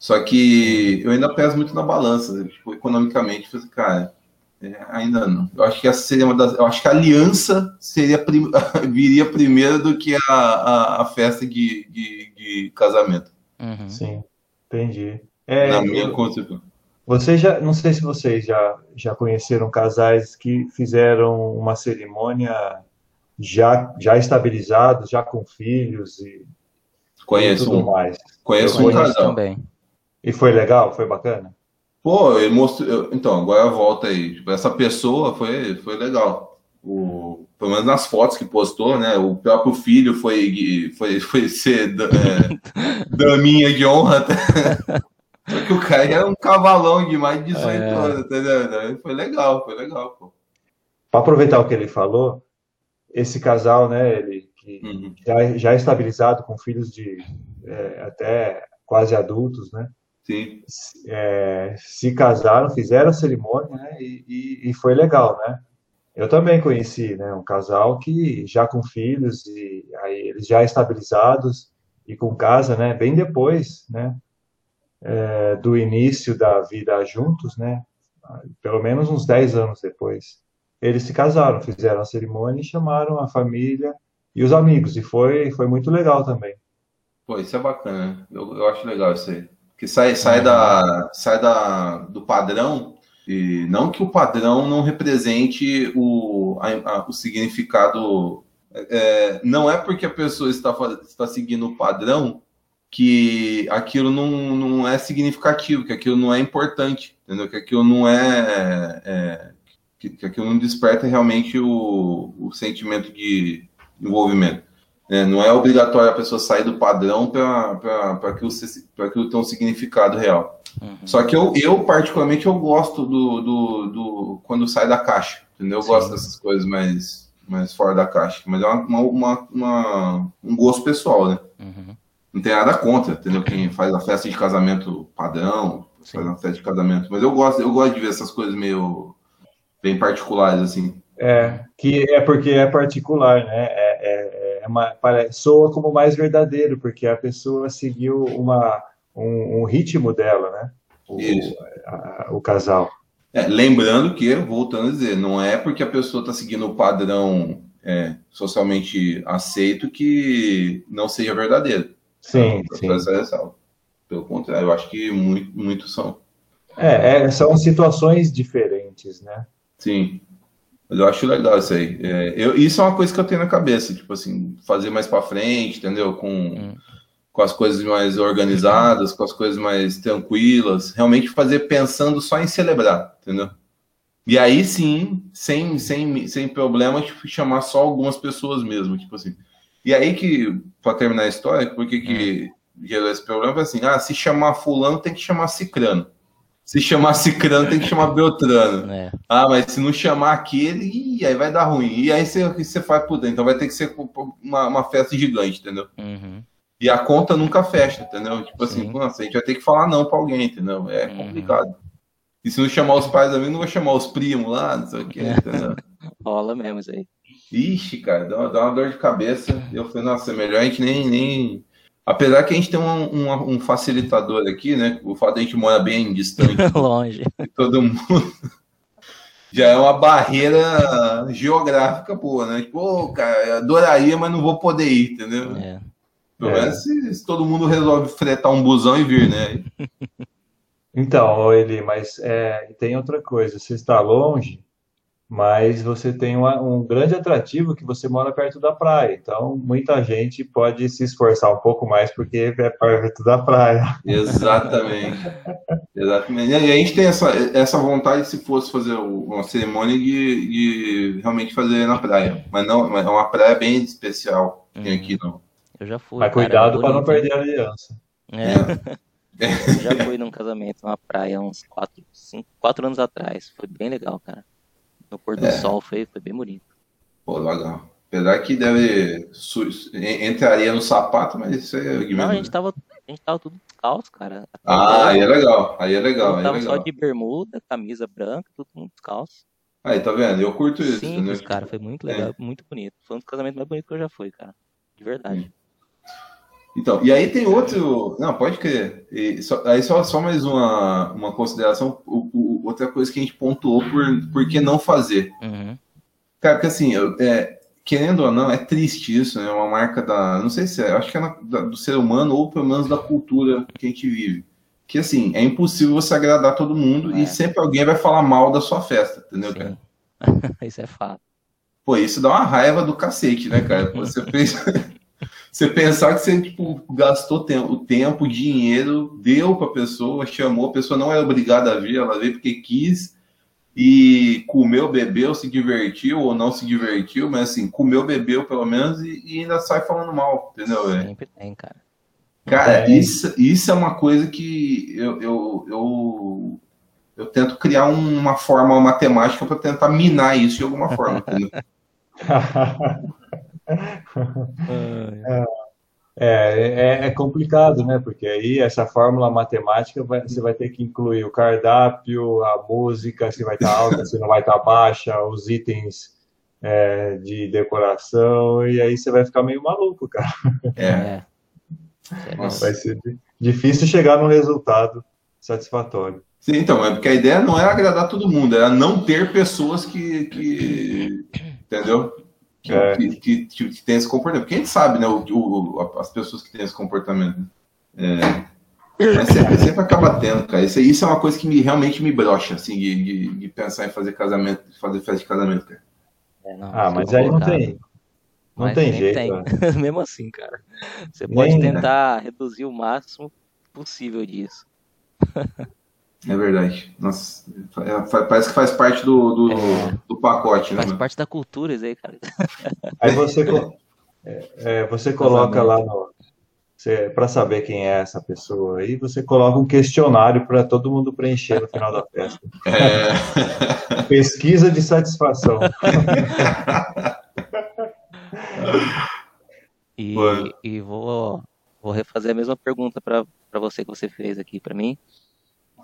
Só que eu ainda peso muito na balança, tipo, economicamente, falei, cara, é, ainda não. Eu acho que essa seria uma das. Eu acho que a aliança seria prim, *laughs* viria primeiro do que a, a, a festa de, de, de casamento. Uhum. Sim, entendi. É, na minha concepção. Vocês já, não sei se vocês já, já conheceram casais que fizeram uma cerimônia já, já estabilizados, já com filhos e, conheço e tudo um, mais. Conheço um casal. também. E foi legal? Foi bacana? Pô, ele mostrou. Então, agora volta aí. Tipo, essa pessoa foi, foi legal. O, pelo menos nas fotos que postou, né? O próprio filho foi, foi, foi ser é, *laughs* daminha de honra. *laughs* Só que o cara era um cavalão de mais de 18 é... anos, entendeu? Foi legal, foi legal, pô. Para aproveitar o que ele falou, esse casal, né, ele que uhum. já, já estabilizado com filhos de é, até quase adultos, né? Sim. É, se casaram, fizeram a cerimônia, né? E, e, e, foi legal, né? Eu também conheci, né? Um casal que já com filhos e aí eles já estabilizados e com casa, né? Bem depois, né? É, do início da vida juntos, né? Pelo menos uns 10 anos depois. Eles se casaram, fizeram a cerimônia e chamaram a família e os amigos. E foi, foi muito legal também. Pô, isso é bacana. Eu, eu acho legal isso aí que sai, sai, da, sai da, do padrão. e não que o padrão não represente o, a, a, o significado. É, não é porque a pessoa está, está seguindo o padrão que aquilo não, não é significativo, que aquilo não é importante, entendeu? Que aquilo não é, é que, que aquilo não desperta realmente o, o sentimento de envolvimento. É, não é obrigatório a pessoa sair do padrão para aquilo, aquilo ter um significado real. Uhum. Só que eu, eu, particularmente, eu gosto do, do, do quando sai da caixa. Entendeu? Eu Sim. gosto dessas coisas mais, mais fora da caixa. Mas é uma, uma, uma um gosto pessoal, né? Uhum. Não tem nada contra, entendeu? Quem faz a festa de casamento padrão, Sim. faz uma festa de casamento. Mas eu gosto, eu gosto de ver essas coisas meio bem particulares, assim. É, que é porque é particular, né? É, soa como mais verdadeiro, porque a pessoa seguiu uma, um, um ritmo dela, né? O, a, o casal. É, lembrando que, voltando a dizer, não é porque a pessoa está seguindo o padrão é, socialmente aceito que não seja verdadeiro. Sim, sim. Pelo contrário, eu acho que muito, muito são. É, é, são situações diferentes, né? Sim. Mas eu acho legal isso aí. É, eu, isso é uma coisa que eu tenho na cabeça, tipo assim, fazer mais para frente, entendeu? Com, hum. com as coisas mais organizadas, com as coisas mais tranquilas, realmente fazer pensando só em celebrar, entendeu? E aí sim, sem, sem, sem problema, tipo, chamar só algumas pessoas mesmo, tipo assim. E aí que, para terminar a história, por que que hum. gerou esse problema? Assim, ah, se chamar fulano tem que chamar cicrano. Se chamar Cicrano, tem que chamar Beltrano. É. Ah, mas se não chamar aquele, ih, aí vai dar ruim. E aí você, você faz por dentro. Então vai ter que ser uma, uma festa gigante, entendeu? Uhum. E a conta nunca fecha, entendeu? Tipo assim, Sim. assim, nossa, a gente vai ter que falar não pra alguém, entendeu? É uhum. complicado. E se não chamar os pais também, não vai chamar os primos lá, não sei o que, entendeu? *laughs* Rola mesmo isso aí. Ixi, cara, dá uma, dá uma dor de cabeça. Eu falei, nossa, é melhor a gente nem, nem Apesar que a gente tem um, um, um, facilitador aqui, né? O fato de a gente morar bem distante. *laughs* Longe. De todo mundo. *laughs* Já é uma barreira geográfica boa, né? Tipo, oh, cara, adoraria, mas não vou poder ir, entendeu? É. Pelo menos é. se, se, todo mundo resolve fretar um busão e vir, né? *laughs* Então, Eli, mas é, tem outra coisa. Você está longe, mas você tem uma, um grande atrativo que você mora perto da praia. Então, muita gente pode se esforçar um pouco mais porque é perto da praia. *laughs* Exatamente. Exatamente. E a gente tem essa, essa vontade, se fosse fazer uma cerimônia, de, de realmente fazer na praia. Mas não, é uma praia bem especial que tem aqui, não. Eu já fui. Mas cuidado para não perder a aliança. É. é. *laughs* Eu já fui num casamento numa praia uns 4, 5, 4 anos atrás. Foi bem legal, cara no pôr do é. sol, foi, foi bem bonito. Pô, legal. Apesar que deve. Entraria no sapato, mas isso é. Não, a gente tava, a gente tava tudo descalço, cara. Ah, aí é legal. Aí é legal. Aí é tava legal. só de bermuda, camisa branca, tudo descalço. Aí, tá vendo? Eu curto isso. Simples, cara. Foi muito legal, é. muito bonito. Foi um dos casamentos mais bonitos que eu já fui, cara. De verdade. Sim. Então, e aí tem outro. Não, pode crer. Só, aí só, só mais uma, uma consideração. O, o, outra coisa que a gente pontuou por, por que não fazer. Uhum. Cara, porque assim, eu, é, querendo ou não, é triste isso, né? É uma marca da. Não sei se é, acho que é na, da, do ser humano ou pelo menos da cultura que a gente vive. Que assim, é impossível você agradar todo mundo é. e sempre alguém vai falar mal da sua festa, entendeu, Sim. cara? *laughs* isso é fato. Pô, isso dá uma raiva do cacete, né, cara? Você fez. *laughs* Você pensar que você tipo, gastou tempo, o tempo, dinheiro, deu para a pessoa, chamou, a pessoa não é obrigada a vir, ela veio porque quis e comeu, bebeu, se divertiu ou não se divertiu, mas assim, comeu, bebeu pelo menos e, e ainda sai falando mal, entendeu? Sempre tem, cara. Cara, é. isso, isso é uma coisa que eu, eu, eu, eu tento criar uma forma matemática para tentar minar isso de alguma forma, entendeu? *laughs* É, é, é, complicado, né? Porque aí essa fórmula matemática vai, você vai ter que incluir o cardápio, a música, se vai estar alta, se não vai estar baixa, os itens é, de decoração, e aí você vai ficar meio maluco, cara. É. Vai ser difícil chegar num resultado satisfatório. Sim, então, é porque a ideia não é agradar todo mundo, é não ter pessoas que, que entendeu? Que, é. que, que, que, tem esse comportamento. Porque a gente sabe, né, o, o, as pessoas que têm esse comportamento. É, Mas sempre, sempre acaba tendo, cara. Isso, isso é uma coisa que me, realmente me brocha, assim, de, de, de pensar em fazer casamento, fazer festa de casamento, cara. É, não, ah, mas aí não tem. Não mas tem jeito. Tem. Né? *laughs* Mesmo assim, cara. Você pode Nem, tentar né? reduzir o máximo possível disso. *laughs* É verdade. Nossa, é, parece que faz parte do, do, é, do pacote, né? Faz parte da cultura isso aí, cara. *laughs* Aí você, é, é, você coloca lá no. Para saber quem é essa pessoa aí, você coloca um questionário para todo mundo preencher no final da festa. É. *laughs* Pesquisa de satisfação. e, e vou, vou refazer a mesma pergunta para você que você fez aqui para mim.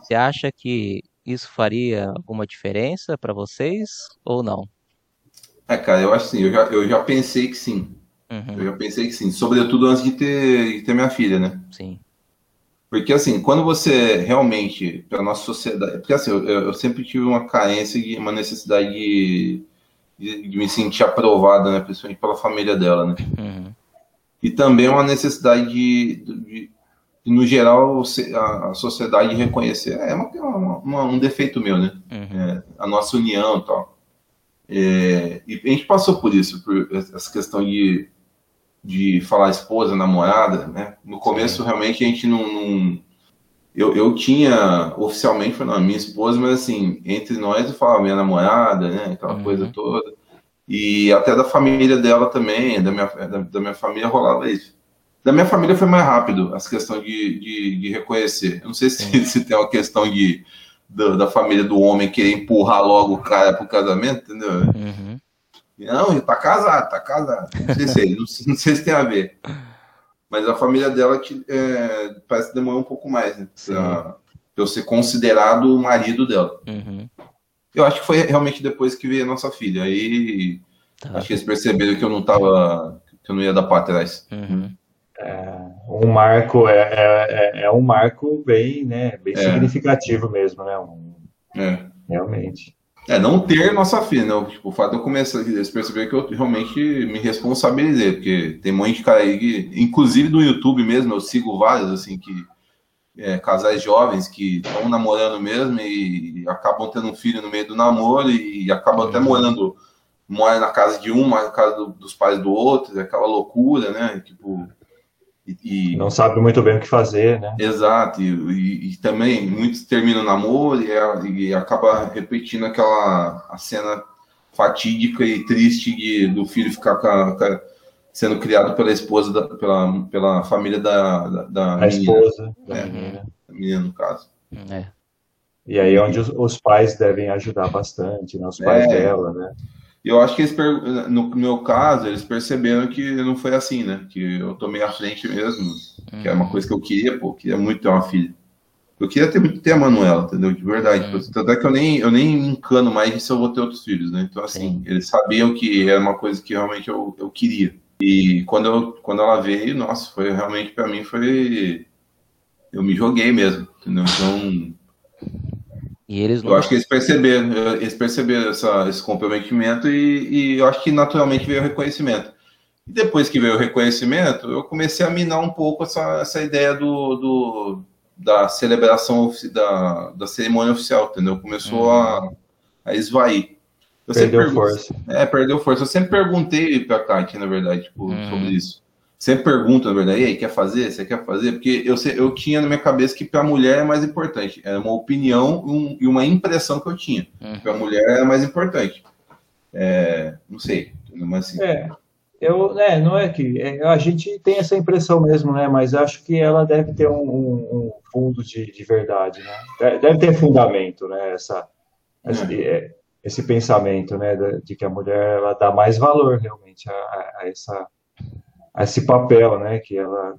Você acha que isso faria alguma diferença para vocês ou não? É, cara, eu acho assim, eu já, eu já pensei que sim. Uhum. Eu já pensei que sim, sobretudo antes de ter, de ter minha filha, né? Sim. Porque assim, quando você realmente, para nossa sociedade, porque assim, eu, eu, sempre tive uma carência e uma necessidade de, de, de, me sentir aprovada, né, principalmente pela família dela, né? Uhum. E também uma necessidade de, de, de no geral, a, sociedade reconhecer, é uma, uma, uma, um defeito meu, né? Uhum. É, a nossa união tal. É, e a gente passou por isso, por essa questão de de falar esposa, namorada, né? No começo, Sim. realmente, a gente não. não... Eu, eu tinha, oficialmente, foi a minha esposa, mas assim, entre nós eu falava minha namorada, né? Aquela uhum. coisa toda. E até da família dela também, da minha, da, da, minha família rolava isso. Da minha família foi mais rápido, essa questão de, de, de reconhecer. Eu não sei se, *laughs* se tem uma questão de, da, da, família do homem querer empurrar logo o cara pro casamento, entendeu? Uhum. Não, ele tá casado, tá casado. Não sei se, não, não sei se tem a ver. Mas a família dela é, parece que demorou um pouco mais, né? Pra, pra eu ser considerado o marido dela. Uhum. Eu acho que foi realmente depois que veio a nossa filha. Aí tá. acho que eles perceberam que eu não tava. que eu não ia dar pra trás. Uhum. É, um marco é, é, é, um marco bem, né, bem é. significativo mesmo, né? Um, é. Realmente. É, não ter nossa filha, né? Tipo, o fato de eu começar, eles perceberam que eu realmente me responsabilizei, porque tem um monte de cara aí que, inclusive no YouTube mesmo, eu sigo vários, assim, que é, casais jovens que estão namorando mesmo e acabam tendo um filho no meio do namoro e acabam uhum. até morando, mora na casa de um, mora na casa do, dos pais do outro, é aquela loucura, né? Tipo, e, e, não sabe muito bem o que fazer, né? Exato, e, e também muitos terminam o namoro e, acaba repetindo aquela a cena fatídica e triste de, do filho ficar com a, com a, sendo criado pela esposa, da, pela, pela família da, da, da a menina. esposa da, é, menina. da menina, no caso. É. E aí onde os, os, pais devem ajudar bastante, né? os pais é. dela, né? Eu acho que eles, no meu caso, eles perceberam que não foi assim, né? Que eu tomei a frente mesmo, que é uma coisa que eu queria, pô, queria muito ter uma filha. Eu queria ter, ter a Manuela, entendeu? De verdade. Uhum. Tanto é que eu nem, eu nem me encano mais se eu vou ter outros filhos, né? Então, assim, Sim. eles sabiam que era uma coisa que realmente eu, eu queria. E quando, eu, quando ela veio, nossa, foi realmente para mim foi. Eu me joguei mesmo, entendeu? Então, e eles não... Eu acho que eles perceberam, eles perceberam essa, esse comprometimento e, e eu acho que naturalmente veio o reconhecimento. E depois que veio o reconhecimento, eu comecei a minar um pouco essa, essa ideia do, do da celebração da, da cerimônia oficial, entendeu? Começou uhum. a, a esvair. Eu perdeu força. É, perdeu força. Eu sempre perguntei pra Kate, na verdade, tipo, uhum. sobre isso sempre pergunta, na verdade, e aí, quer fazer? Você quer fazer? Porque eu, eu tinha na minha cabeça que para a mulher é mais importante. Era uma opinião um, e uma impressão que eu tinha. Uhum. Para a mulher era mais importante. É, não sei, mas assim. É. Eu, é, não é que é, a gente tem essa impressão mesmo, né? Mas acho que ela deve ter um, um, um fundo de, de, verdade, né? Deve ter fundamento, né? Essa, esse, é. é, esse pensamento, né? De que a mulher ela dá mais valor realmente a, a essa a esse papel, né, que ela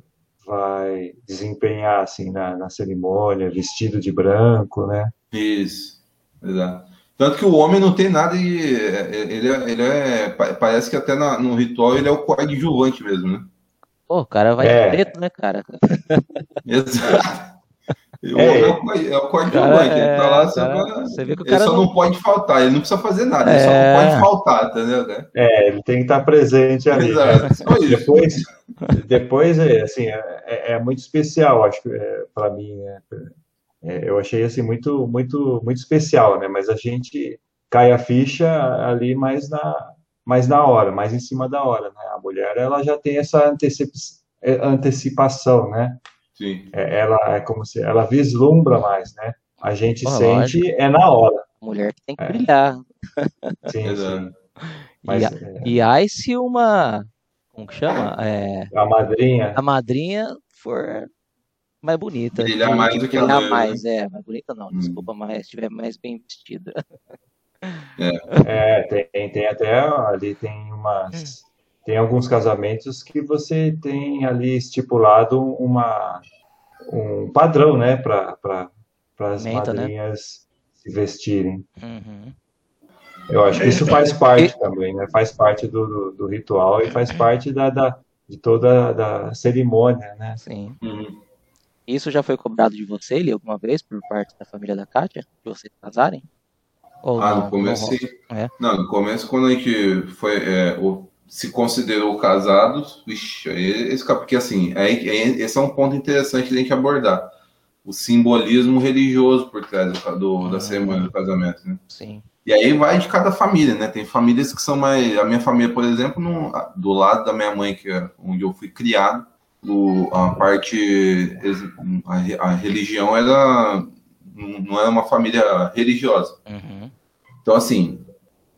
vai desempenhar assim na, na cerimônia, vestido de branco, né? Isso, exato. Tanto que o homem não tem nada e ele, é, ele é parece que até na, no ritual ele é o coadjuvante mesmo, né? Pô, o cara vai é. preto, né, cara? *laughs* Exato. O é, é, o, é o coadjuvante, ele tá lá só pra... Você vê que o cara ele só não... não... pode faltar, ele não precisa fazer nada, ele só não é. pode faltar, entendeu? Né? É, ele tem que estar presente ali. Né? Exato, né? Depois, depois, é, assim, é, é, é muito especial, acho que é, para mim, né? é, eu achei assim muito, muito, muito especial, né? Mas a gente cai a ficha ali mais na, mais na hora, mais em cima da hora, né? A mulher, ela já tem essa antecip, antecipação, né? Sim. ela é como se ela vislumbra mais, né? A gente Pô, sente lógico. é na hora. mulher que tem que brilhar. *laughs* Sim, sim. Mas, e, é... e aí se uma como que chama? É, a madrinha. A madrinha for mais bonita. Brilhar mais do que a mais, é, mais bonita não, hum. desculpa, mas estiver mais bem vestida. É, é tem, tem até ali tem umas hum. Tem alguns casamentos que você tem ali estipulado uma um padrão, né, para para as né? madrinhas né? se vestirem. Uhum. Eu acho que isso faz parte também, né? Faz parte do, do, do ritual e faz parte da, da, de toda da cerimônia, né? Sim. Uhum. Isso já foi cobrado de você, ele, alguma vez, por parte da família da Kátia, de vocês casarem? Ou ah, não, no começo não, é? não, no começo quando a gente foi, é, se considerou casados, vixe, esse, porque assim, é, é, esse é um ponto interessante de a gente abordar. O simbolismo religioso por trás do, do da cerimônia do casamento, né? Sim. E aí vai de cada família, né? Tem famílias que são mais. A minha família, por exemplo, no, do lado da minha mãe, que é onde eu fui criado, o, a parte. A, a, religião era. Não era uma família religiosa. Uhum. Então, assim,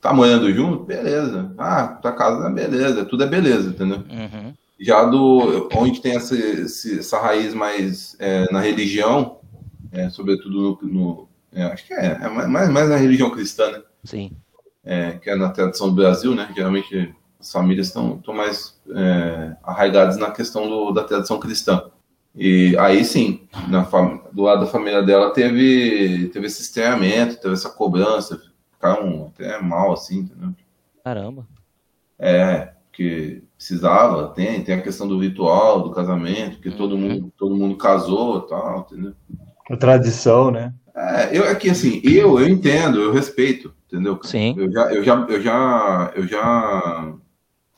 tá morando junto? Beleza. Ah, tá casa, beleza. Tudo é beleza, entendeu? Uhum. Já do. Onde tem essa, essa raiz mais é, na religião, é, sobretudo no, no é, acho que é, é mais, mais na religião cristã, né? Sim. É, que é na tradição do Brasil, né? Geralmente as famílias estão, estão mais é, arraigadas na questão do, da tradição cristã. E aí sim, na do lado da família dela teve, teve esse estranhamento, teve essa cobrança, ficaram até mal assim, entendeu? Caramba. É, que precisava, tem, tem a questão do ritual, do casamento, que uhum. todo mundo, todo mundo casou tal, entendeu? A tradição, né? É, eu aqui assim, eu, eu entendo, eu respeito, entendeu? Sim. Eu já, eu já, eu já, eu já,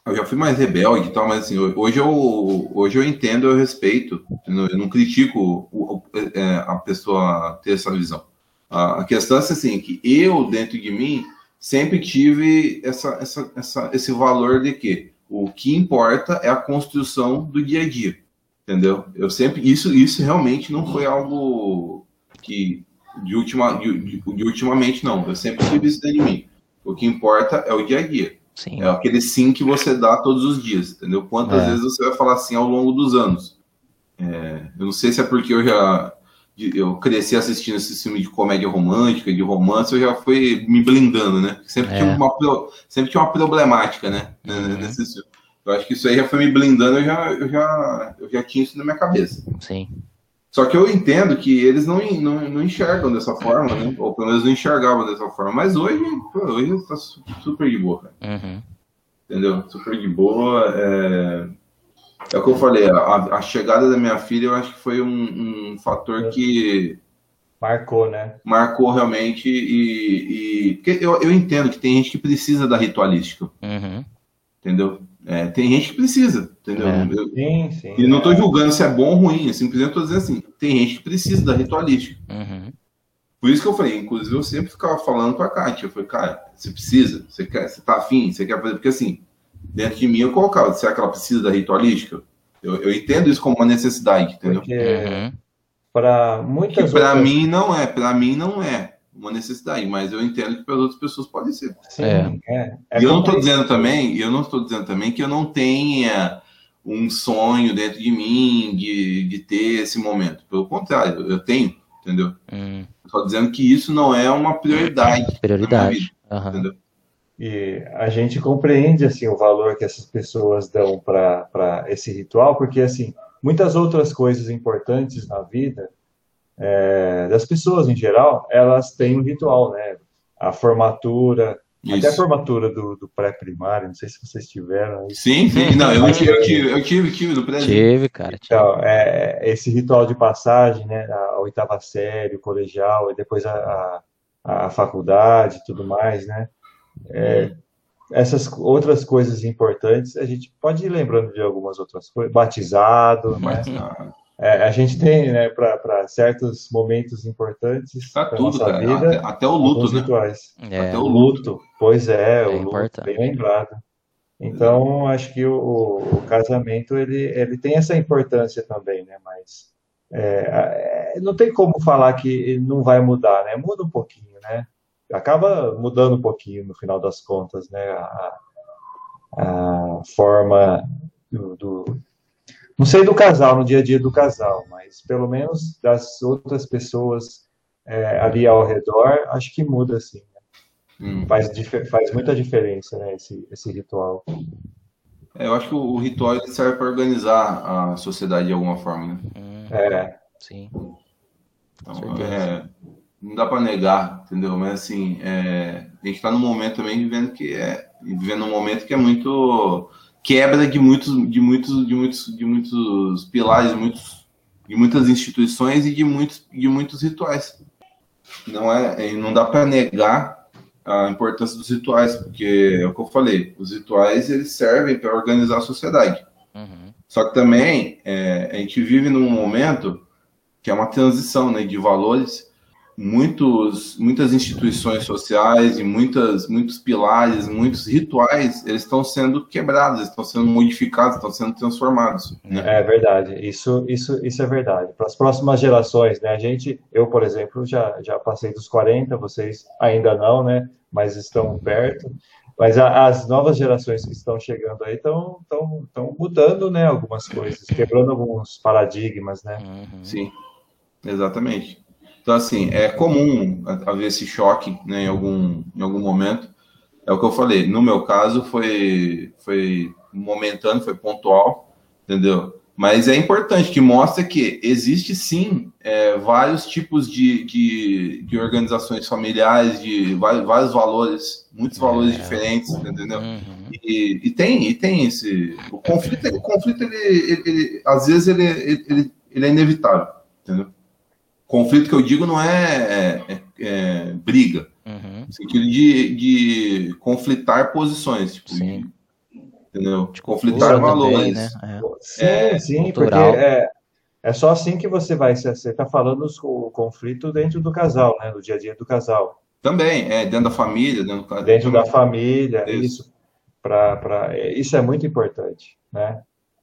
eu já fui mais rebelde e tal, mas assim, hoje eu, hoje eu entendo, eu respeito, entendeu? eu não critico o, é, a pessoa ter essa visão. A, questão é assim, que eu dentro de mim sempre tive essa, essa, essa, esse valor de que o que importa é a construção do dia a dia, entendeu? Eu sempre isso, isso realmente não foi algo que de, última, de, de, de, ultimamente, não. Eu sempre tive isso dentro de mim. O que importa é o dia a dia. Sim. É aquele sim que você dá todos os dias, entendeu? Quantas é. vezes você vai falar sim ao longo dos anos? É, eu não sei se é porque eu já eu cresci assistindo esse filme de comédia romântica, de romance, eu já fui me blindando, né? Sempre, é. tinha, uma, sempre tinha uma problemática, né? Uhum. Nesse Eu acho que isso aí já foi me blindando, eu já, eu já, eu já tinha isso na minha cabeça. Sim. Só que eu entendo que eles não, não, não enxergam dessa forma, né? Ou pelo menos não enxergavam dessa forma. Mas hoje, pô, hoje tá super de boa, cara. Uhum. Entendeu? Super de boa. É, é o que eu falei, a, a chegada da minha filha eu acho que foi um, um fator que. Marcou, né? Marcou realmente e. e... Porque eu, eu entendo que tem gente que precisa da ritualística. Uhum. Entendeu? É, tem gente que precisa, entendeu? É. Eu, sim, sim, e não estou julgando se é bom ou ruim, é simplesmente estou dizendo assim, tem gente que precisa da ritualística. Uhum. Por isso que eu falei, inclusive eu sempre ficava falando com a Kátia, eu falei, cara, você precisa, você quer, você tá afim, você quer fazer, porque assim, dentro de mim eu colocava, será que ela precisa da ritualística? Eu, eu entendo isso como uma necessidade, entendeu? Porque uhum. para muitas para outras... mim não é, para mim não é uma necessidade, mas eu entendo que para outras pessoas pode ser. Sim, é. É, é e eu não estou dizendo também, eu não estou dizendo também que eu não tenha um sonho dentro de mim de, de ter esse momento. Pelo contrário, eu tenho, entendeu? Hum. Estou dizendo que isso não é uma prioridade. Prioridade. Vida, uhum. entendeu? E a gente compreende assim o valor que essas pessoas dão para esse ritual, porque assim muitas outras coisas importantes na vida é, das pessoas em geral, elas têm um ritual, né? A formatura, Isso. até a formatura do, do pré-primário, não sei se vocês tiveram. Sim, sim, não, eu tive, eu tive, eu tive, tive do pré Tive, cara. Tive. Então, é, esse ritual de passagem, né? A, a oitava série, o colegial, e depois a, a, a faculdade e tudo mais, né? É, essas outras coisas importantes, a gente pode ir lembrando de algumas outras coisas, batizado, né? É, a gente tem, né, para certos momentos importantes da tudo, nossa cara. vida, até, até o luto, né? rituais. É. Até o luto, pois é, é o luto, bem lembrado. Então, acho que o, o, casamento, ele, ele tem essa importância também, né, mas é, é, não tem como falar que não vai mudar, né, muda um pouquinho, né, acaba mudando um pouquinho no final das contas, né, a, a forma do, do não sei do casal, no dia a dia do casal, mas pelo menos das outras pessoas é, ali ao redor, acho que muda sim. Né? Hum. Faz, faz muita diferença, né, esse, esse ritual. É, eu acho que o, ritual serve para organizar a sociedade de alguma forma, né? Hum. É. Sim. Então, é, não dá para negar, entendeu? Mas assim, é, a gente está num momento também vivendo que é vivendo um momento que é muito quebra de muitos, de muitos, de muitos, de muitos pilares, de, muitos, de muitas instituições e de muitos, de muitos rituais. Não é, não dá para negar a importância dos rituais, porque é o que eu falei, os rituais eles servem para organizar a sociedade. Uhum. Só que também é, a gente vive num momento que é uma transição né, de valores muitos, muitas instituições sociais e muitas, muitos pilares, muitos rituais, eles estão sendo quebrados, estão sendo modificados, estão sendo transformados. Né? É verdade, isso, isso, isso é verdade. Para as próximas gerações, né? A gente, eu, por exemplo, já, já passei dos 40, vocês ainda não, né? Mas estão perto. Mas a, as novas gerações que estão chegando aí estão estão mudando, né? Algumas coisas, quebrando alguns paradigmas, né? Uhum. Sim, exatamente. Então, assim, é comum haver esse choque né, em, algum, em algum momento. É o que eu falei. No meu caso, foi, foi momentâneo, foi pontual, entendeu? Mas é importante que mostre que existe sim é, vários tipos de, de, de, organizações familiares, de vários, vários valores, muitos valores é. diferentes, entendeu? Uhum. E, e, tem, e tem esse. O conflito, o conflito ele, ele, ele às vezes, ele, ele, ele é inevitável, entendeu? Conflito que eu digo não é, é, é briga, uhum. no sentido de, de conflitar posições, tipo, de, entendeu? De conflitar valores. Também, né? é. Sim, sim, cultural. porque é, é só assim que você vai, você está falando o conflito dentro do casal, né, no dia a dia do casal. Também, é, dentro da família. Dentro, dentro da família, isso. Isso, pra, pra, é, isso é muito importante, né?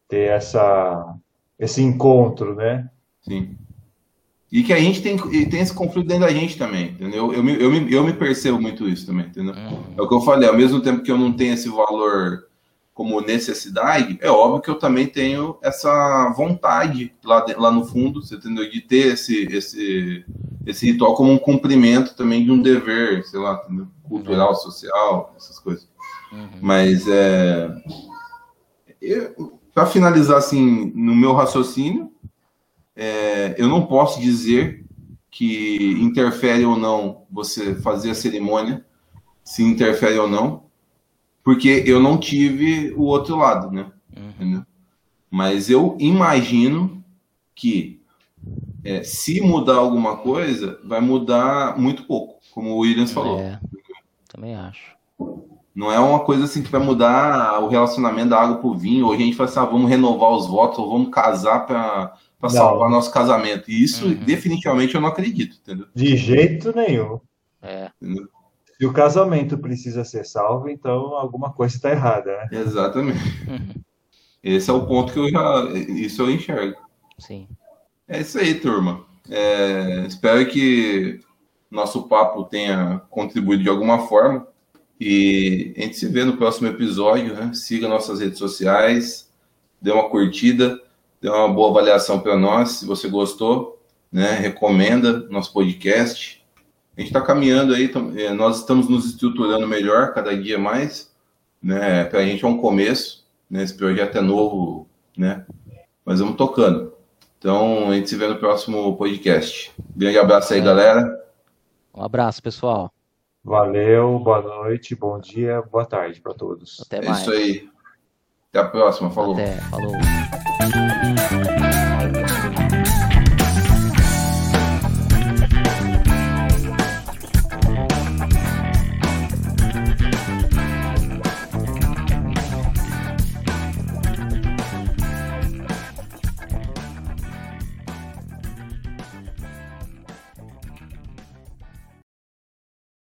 Ter essa, esse encontro, né? Sim. E que a gente tem, tem esse conflito dentro da gente também, entendeu? Eu, eu, me, eu me percebo muito isso também, entendeu? Uhum. É o que eu falei, ao mesmo tempo que eu não tenho esse valor como necessidade, é óbvio que eu também tenho essa vontade lá, de, lá no fundo, você entendeu? De ter esse, esse, esse ritual como um cumprimento também de um dever, sei lá, cultural, uhum. social, essas coisas. Uhum. Mas é. Para finalizar assim, no meu raciocínio, é, eu não posso dizer que interfere ou não você fazer a cerimônia, se interfere ou não, porque eu não tive o outro lado, né? Uhum. Mas eu imagino que é, se mudar alguma coisa, vai mudar muito pouco, como o Williams falou. É, também acho. Não é uma coisa assim que vai mudar o relacionamento da água pro vinho, ou a gente fala assim, ah, vamos renovar os votos, ou vamos casar para para salvar nosso casamento. E isso, uhum. definitivamente, eu não acredito, entendeu? De jeito nenhum. É. Se o casamento precisa ser salvo, então alguma coisa está errada, né? Exatamente. Uhum. Esse é o ponto que eu já. Isso eu enxergo. Sim. É isso aí, turma. É, espero que nosso papo tenha contribuído de alguma forma. E a gente se vê no próximo episódio. Né? Siga nossas redes sociais, dê uma curtida dê uma boa avaliação para nós, se você gostou, né? Recomenda nosso podcast. A gente está caminhando aí, é, nós estamos nos estruturando melhor cada dia mais, né? Para a gente é um começo, né? Esse projeto é novo, né? Mas vamos tocando. Então, a gente se vê no próximo podcast. Grande abraço aí, é. galera. Um abraço, pessoal. Valeu, boa noite, bom dia, boa tarde para todos. Até mais. É isso aí. Até a próxima. Falou. Até. Falou.